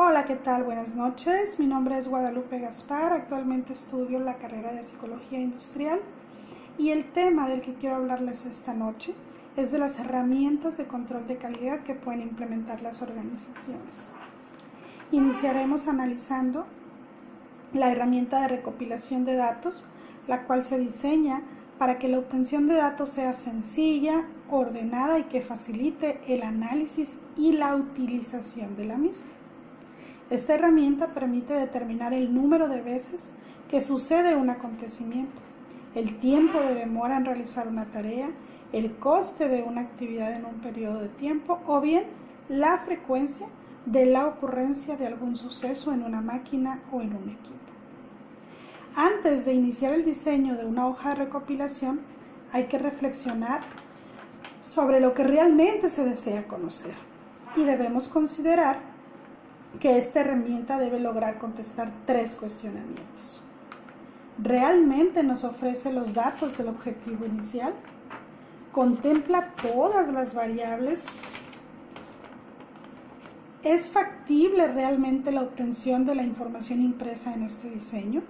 Hola, ¿qué tal? Buenas noches. Mi nombre es Guadalupe Gaspar. Actualmente estudio la carrera de Psicología Industrial y el tema del que quiero hablarles esta noche es de las herramientas de control de calidad que pueden implementar las organizaciones. Iniciaremos analizando la herramienta de recopilación de datos, la cual se diseña para que la obtención de datos sea sencilla, ordenada y que facilite el análisis y la utilización de la misma. Esta herramienta permite determinar el número de veces que sucede un acontecimiento, el tiempo de demora en realizar una tarea, el coste de una actividad en un periodo de tiempo o bien la frecuencia de la ocurrencia de algún suceso en una máquina o en un equipo. Antes de iniciar el diseño de una hoja de recopilación, hay que reflexionar sobre lo que realmente se desea conocer y debemos considerar que esta herramienta debe lograr contestar tres cuestionamientos. ¿Realmente nos ofrece los datos del objetivo inicial? ¿Contempla todas las variables? ¿Es factible realmente la obtención de la información impresa en este diseño?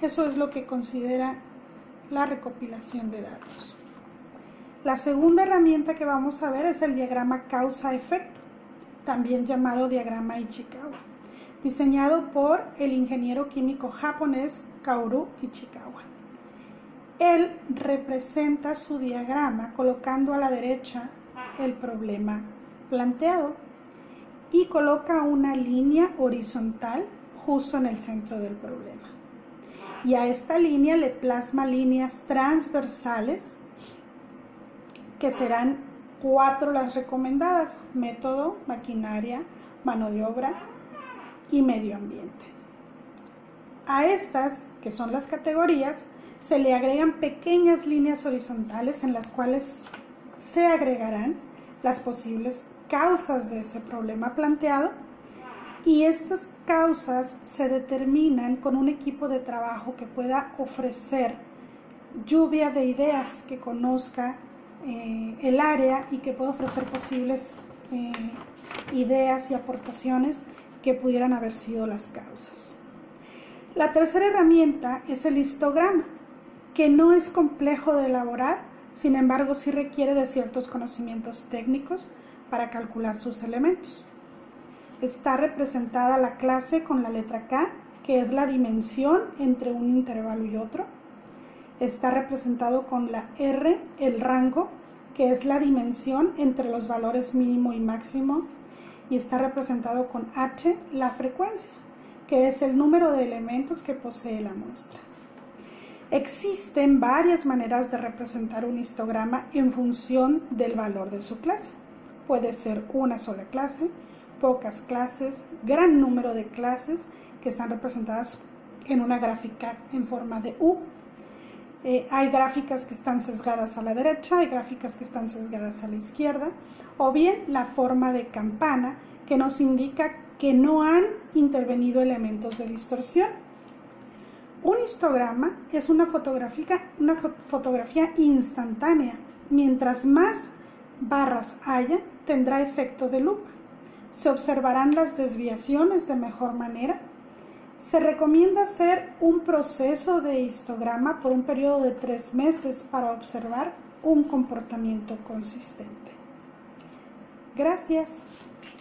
Eso es lo que considera la recopilación de datos. La segunda herramienta que vamos a ver es el diagrama causa-efecto, también llamado diagrama Ichikawa, diseñado por el ingeniero químico japonés Kaoru Ichikawa. Él representa su diagrama colocando a la derecha el problema planteado y coloca una línea horizontal justo en el centro del problema y a esta línea le plasma líneas transversales que serán cuatro las recomendadas, método, maquinaria, mano de obra y medio ambiente. A estas, que son las categorías, se le agregan pequeñas líneas horizontales en las cuales se agregarán las posibles causas de ese problema planteado y estas causas se determinan con un equipo de trabajo que pueda ofrecer lluvia de ideas, que conozca eh, el área y que pueda ofrecer posibles eh, ideas y aportaciones que pudieran haber sido las causas. La tercera herramienta es el histograma, que no es complejo de elaborar, sin embargo sí requiere de ciertos conocimientos técnicos para calcular sus elementos está representada la clase con la letra K, que es la dimensión entre un intervalo y otro. Está representado con la R, el rango, que es la dimensión entre los valores mínimo y máximo. Y está representado con H, la frecuencia, que es el número de elementos que posee la muestra. Existen varias maneras de representar un histograma en función del valor de su clase. Puede ser una sola clase, pocas clases, gran número de clases que están representadas en una gráfica en forma de U. Eh, hay gráficas que están sesgadas a la derecha, hay gráficas que están sesgadas a la izquierda, o bien la forma de campana que nos indica que no han intervenido elementos de distorsión. Un histograma es una fotografía, una fotografía instantánea. Mientras más barras haya, tendrá efecto de lupa se observarán las desviaciones de mejor manera. Se recomienda hacer un proceso de histograma por un periodo de tres meses para observar un comportamiento consistente. Gracias.